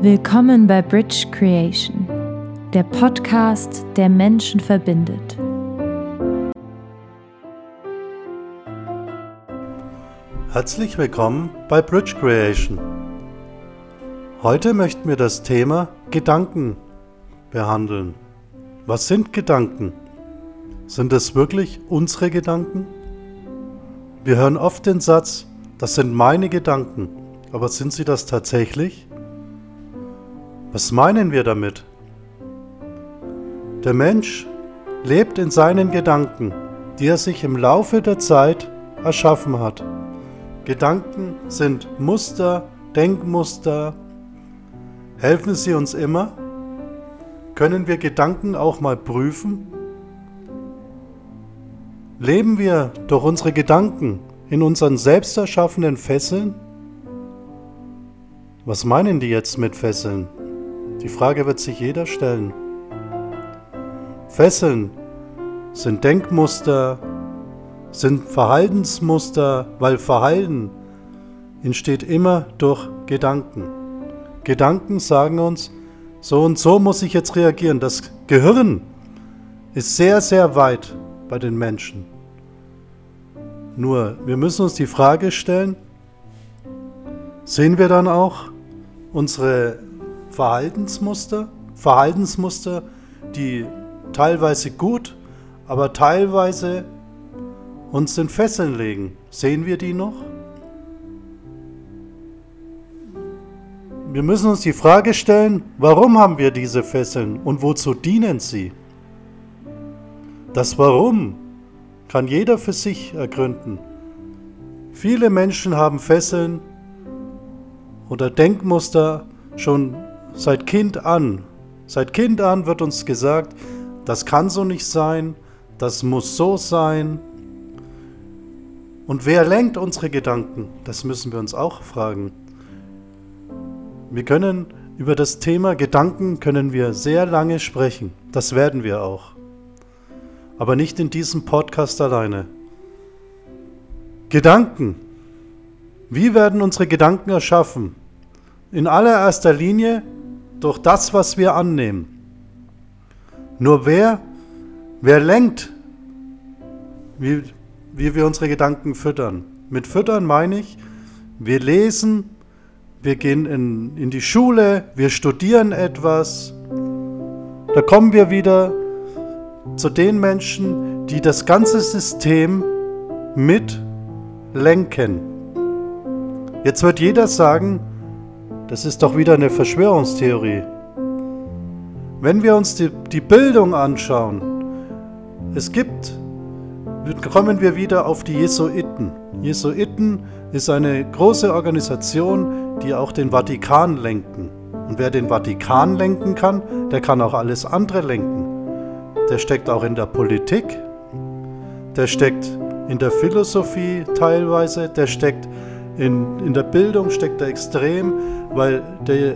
Willkommen bei Bridge Creation, der Podcast, der Menschen verbindet. Herzlich willkommen bei Bridge Creation. Heute möchten wir das Thema Gedanken behandeln. Was sind Gedanken? Sind es wirklich unsere Gedanken? Wir hören oft den Satz, das sind meine Gedanken, aber sind sie das tatsächlich? Was meinen wir damit? Der Mensch lebt in seinen Gedanken, die er sich im Laufe der Zeit erschaffen hat. Gedanken sind Muster, Denkmuster. Helfen sie uns immer? Können wir Gedanken auch mal prüfen? Leben wir durch unsere Gedanken in unseren selbst erschaffenen Fesseln? Was meinen die jetzt mit Fesseln? Die Frage wird sich jeder stellen. Fesseln sind Denkmuster, sind Verhaltensmuster, weil Verhalten entsteht immer durch Gedanken. Gedanken sagen uns, so und so muss ich jetzt reagieren. Das Gehirn ist sehr, sehr weit bei den Menschen. Nur, wir müssen uns die Frage stellen, sehen wir dann auch unsere Verhaltensmuster, Verhaltensmuster, die teilweise gut, aber teilweise uns in Fesseln legen. Sehen wir die noch? Wir müssen uns die Frage stellen, warum haben wir diese Fesseln und wozu dienen sie? Das Warum kann jeder für sich ergründen. Viele Menschen haben Fesseln oder Denkmuster schon Seit Kind an, seit Kind an wird uns gesagt, das kann so nicht sein, das muss so sein. Und wer lenkt unsere Gedanken? Das müssen wir uns auch fragen. Wir können über das Thema Gedanken können wir sehr lange sprechen. Das werden wir auch. Aber nicht in diesem Podcast alleine. Gedanken. Wie werden unsere Gedanken erschaffen? In allererster Linie durch das, was wir annehmen. Nur wer, wer lenkt, wie, wie wir unsere Gedanken füttern. Mit füttern meine ich, wir lesen, wir gehen in, in die Schule, wir studieren etwas. Da kommen wir wieder zu den Menschen, die das ganze System mit lenken. Jetzt wird jeder sagen, das ist doch wieder eine Verschwörungstheorie. Wenn wir uns die, die Bildung anschauen, es gibt, kommen wir wieder auf die Jesuiten. Jesuiten ist eine große Organisation, die auch den Vatikan lenken. Und wer den Vatikan lenken kann, der kann auch alles andere lenken. Der steckt auch in der Politik, der steckt in der Philosophie teilweise, der steckt in, in der Bildung steckt er extrem, weil der,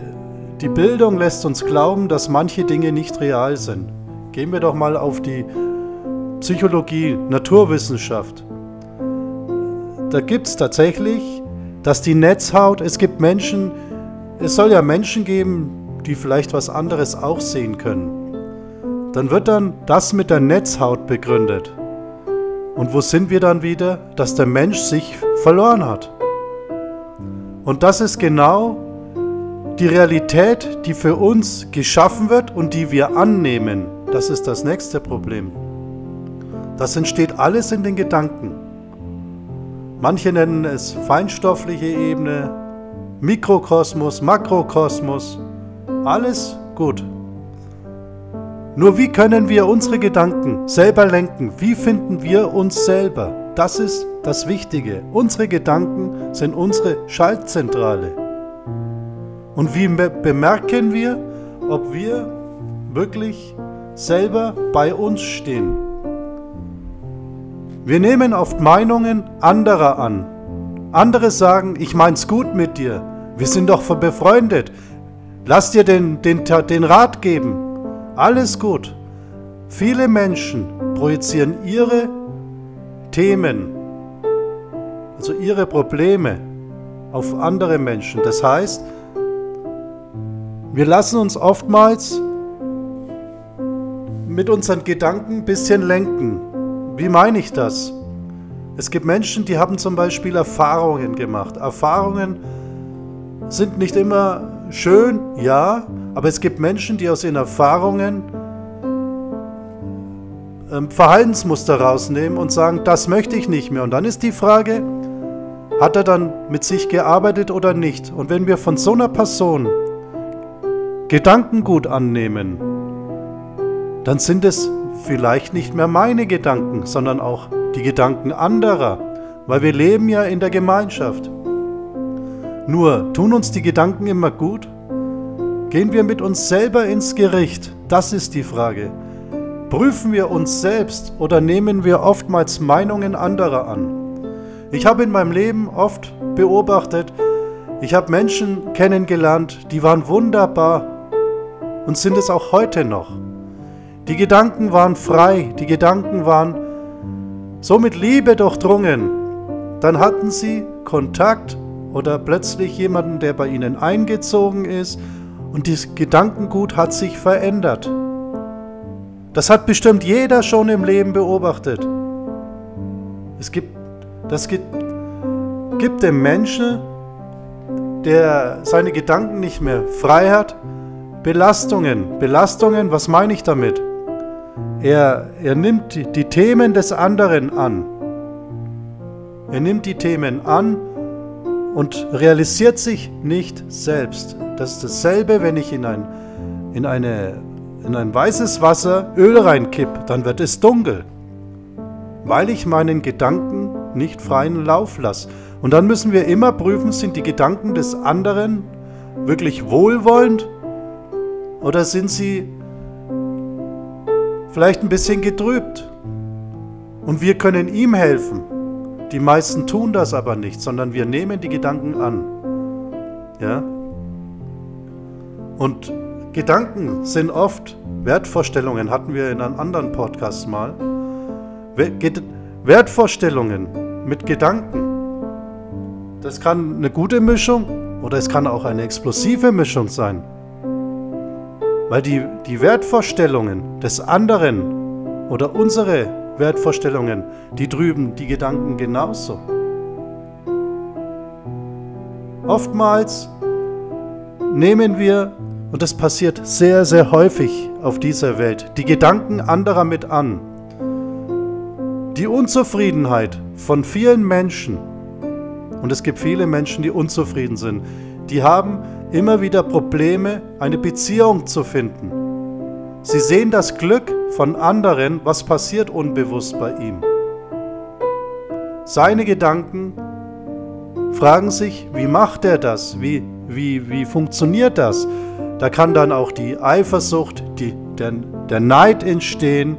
die Bildung lässt uns glauben, dass manche Dinge nicht real sind. Gehen wir doch mal auf die Psychologie, Naturwissenschaft. Da gibt es tatsächlich, dass die Netzhaut, es gibt Menschen, es soll ja Menschen geben, die vielleicht was anderes auch sehen können. Dann wird dann das mit der Netzhaut begründet. Und wo sind wir dann wieder? Dass der Mensch sich verloren hat. Und das ist genau die Realität, die für uns geschaffen wird und die wir annehmen. Das ist das nächste Problem. Das entsteht alles in den Gedanken. Manche nennen es feinstoffliche Ebene, Mikrokosmos, Makrokosmos. Alles gut. Nur wie können wir unsere Gedanken selber lenken? Wie finden wir uns selber? Das ist das Wichtige. Unsere Gedanken sind unsere Schaltzentrale. Und wie bemerken wir, ob wir wirklich selber bei uns stehen? Wir nehmen oft Meinungen anderer an. Andere sagen, ich mein's gut mit dir. Wir sind doch befreundet. Lass dir den, den, den Rat geben. Alles gut. Viele Menschen projizieren ihre Themen, also ihre Probleme auf andere Menschen. Das heißt, Wir lassen uns oftmals mit unseren Gedanken ein bisschen lenken. Wie meine ich das? Es gibt Menschen, die haben zum Beispiel Erfahrungen gemacht. Erfahrungen sind nicht immer schön, ja, aber es gibt Menschen, die aus ihren Erfahrungen ähm, Verhaltensmuster rausnehmen und sagen, das möchte ich nicht mehr. Und dann ist die Frage, hat er dann mit sich gearbeitet oder nicht? Und wenn wir von so einer Person Gedankengut annehmen, dann sind es vielleicht nicht mehr meine Gedanken, sondern auch die Gedanken anderer, weil wir leben ja in der Gemeinschaft. Nur, tun uns die Gedanken immer gut? Gehen wir mit uns selber ins Gericht? Das ist die Frage. Prüfen wir uns selbst oder nehmen wir oftmals Meinungen anderer an? Ich habe in meinem Leben oft beobachtet, ich habe Menschen kennengelernt, die waren wunderbar und sind es auch heute noch. Die Gedanken waren frei, die Gedanken waren so mit Liebe durchdrungen. Dann hatten sie Kontakt oder plötzlich jemanden, der bei ihnen eingezogen ist und das Gedankengut hat sich verändert. Das hat bestimmt jeder schon im Leben beobachtet. Es gibt, das gibt, gibt dem Menschen, der seine Gedanken nicht mehr frei hat, Belastungen. Belastungen, was meine ich damit? Er, er nimmt die, Themen des anderen an. Er nimmt die Themen an und realisiert sich nicht selbst. Das ist dasselbe, wenn ich in ein, in eine, in ein weißes Wasser Öl reinkipp, dann wird es dunkel, weil ich meinen Gedanken nicht freien Lauf lasse. Und dann müssen wir immer prüfen, sind die Gedanken des anderen wirklich wohlwollend oder sind sie vielleicht ein bisschen getrübt. Und wir können ihm helfen. Die meisten tun das aber nicht, sondern wir nehmen die Gedanken an. Ja? Und Gedanken sind oft Wertvorstellungen, hatten wir in einem anderen Podcast mal. Wertvorstellungen mit Gedanken. Das kann eine gute Mischung oder es kann auch eine explosive Mischung sein. Weil die, die Wertvorstellungen des anderen oder unsere Wertvorstellungen, die drüben die Gedanken genauso. Oftmals nehmen wir, und das passiert sehr, sehr häufig auf dieser Welt, die Gedanken anderer mit an. Die Unzufriedenheit von vielen Menschen, und es gibt viele Menschen, die unzufrieden sind, die haben immer wieder Probleme, eine Beziehung zu finden. Sie sehen das Glück von anderen, was passiert unbewusst bei ihm. Seine Gedanken fragen sich, wie macht er das? Wie, wie, wie funktioniert das? Da kann dann auch die Eifersucht, die, der, der Neid entstehen.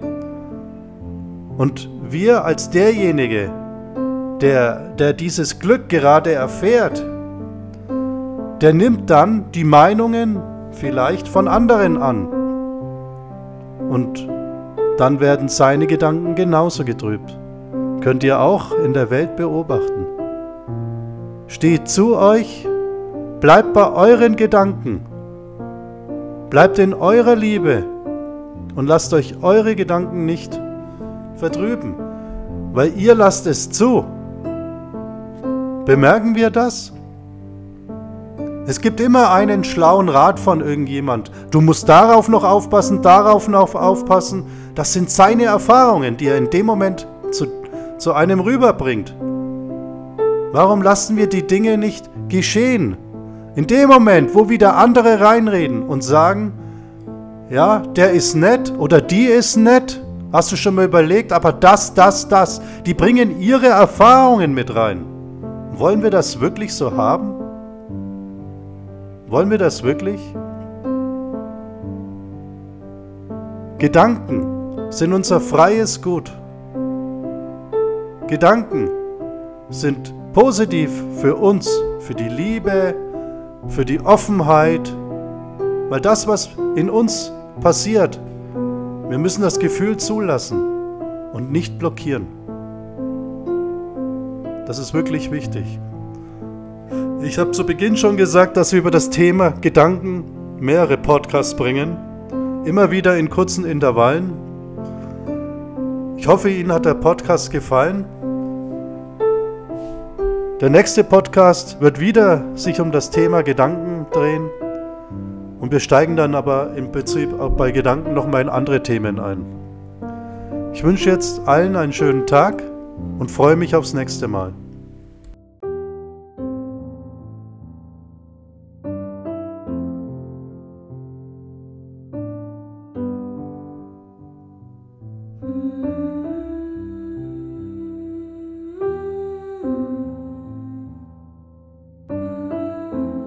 Und wir als derjenige, der, der dieses Glück gerade erfährt, der nimmt dann die Meinungen vielleicht von anderen an. Und dann werden seine Gedanken genauso getrübt. Könnt ihr auch in der Welt beobachten. Steht zu euch, bleibt bei euren Gedanken, bleibt in eurer Liebe und lasst euch eure Gedanken nicht vertrüben, weil ihr lasst es zu. Bemerken wir das? Es gibt immer einen schlauen Rat von irgendjemand. Du musst darauf noch aufpassen, darauf noch aufpassen. Das sind seine Erfahrungen, die er in dem Moment zu, zu einem rüberbringt. Warum lassen wir die Dinge nicht geschehen? In dem Moment, wo wieder andere reinreden und sagen, ja, der ist nett oder die ist nett, hast du schon mal überlegt, aber das, das, das, die bringen ihre Erfahrungen mit rein. Wollen wir das wirklich so haben? Wollen wir das wirklich? Gedanken sind unser freies Gut. Gedanken sind positiv für uns, für die Liebe, für die Offenheit, weil das, was in uns passiert, wir müssen das Gefühl zulassen und nicht blockieren. Das ist wirklich wichtig. Ich habe zu Beginn schon gesagt, dass wir über das Thema Gedanken mehrere Podcasts bringen, immer wieder in kurzen Intervallen. Ich hoffe, Ihnen hat der Podcast gefallen. Der nächste Podcast wird wieder sich um das Thema Gedanken drehen und wir steigen dann aber im Prinzip auch bei Gedanken nochmal in andere Themen ein. Ich wünsche jetzt allen einen schönen Tag und freue mich aufs nächste Mal.